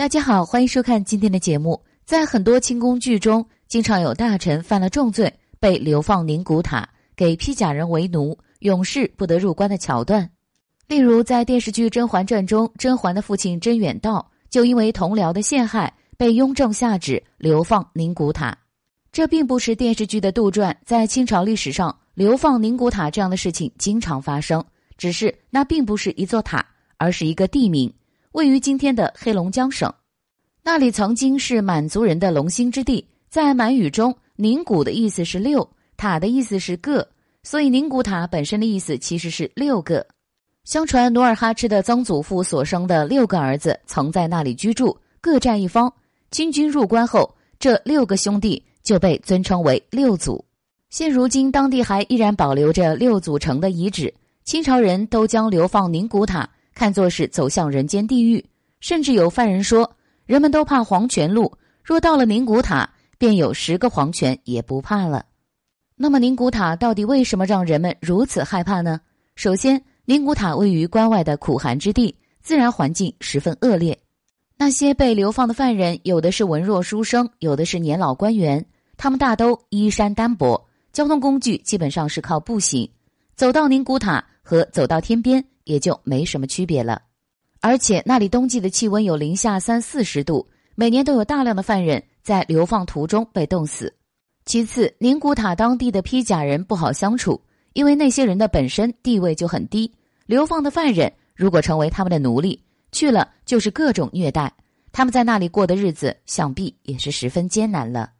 大家好，欢迎收看今天的节目。在很多清宫剧中，经常有大臣犯了重罪，被流放宁古塔，给披甲人为奴，永世不得入关的桥段。例如，在电视剧《甄嬛传》中，甄嬛的父亲甄远道就因为同僚的陷害，被雍正下旨流放宁古塔。这并不是电视剧的杜撰，在清朝历史上，流放宁古塔这样的事情经常发生，只是那并不是一座塔，而是一个地名。位于今天的黑龙江省，那里曾经是满族人的龙兴之地。在满语中，“宁古”的意思是六，“塔”的意思是个，所以宁古塔本身的意思其实是六个。相传努尔哈赤的曾祖父所生的六个儿子曾在那里居住，各占一方。清军入关后，这六个兄弟就被尊称为六祖。现如今，当地还依然保留着六祖城的遗址。清朝人都将流放宁古塔。看作是走向人间地狱，甚至有犯人说：“人们都怕黄泉路，若到了宁古塔，便有十个黄泉也不怕了。”那么，宁古塔到底为什么让人们如此害怕呢？首先，宁古塔位于关外的苦寒之地，自然环境十分恶劣。那些被流放的犯人，有的是文弱书生，有的是年老官员，他们大都衣衫单薄，交通工具基本上是靠步行，走到宁古塔和走到天边。也就没什么区别了，而且那里冬季的气温有零下三四十度，每年都有大量的犯人在流放途中被冻死。其次，宁古塔当地的披甲人不好相处，因为那些人的本身地位就很低，流放的犯人如果成为他们的奴隶，去了就是各种虐待，他们在那里过的日子想必也是十分艰难了。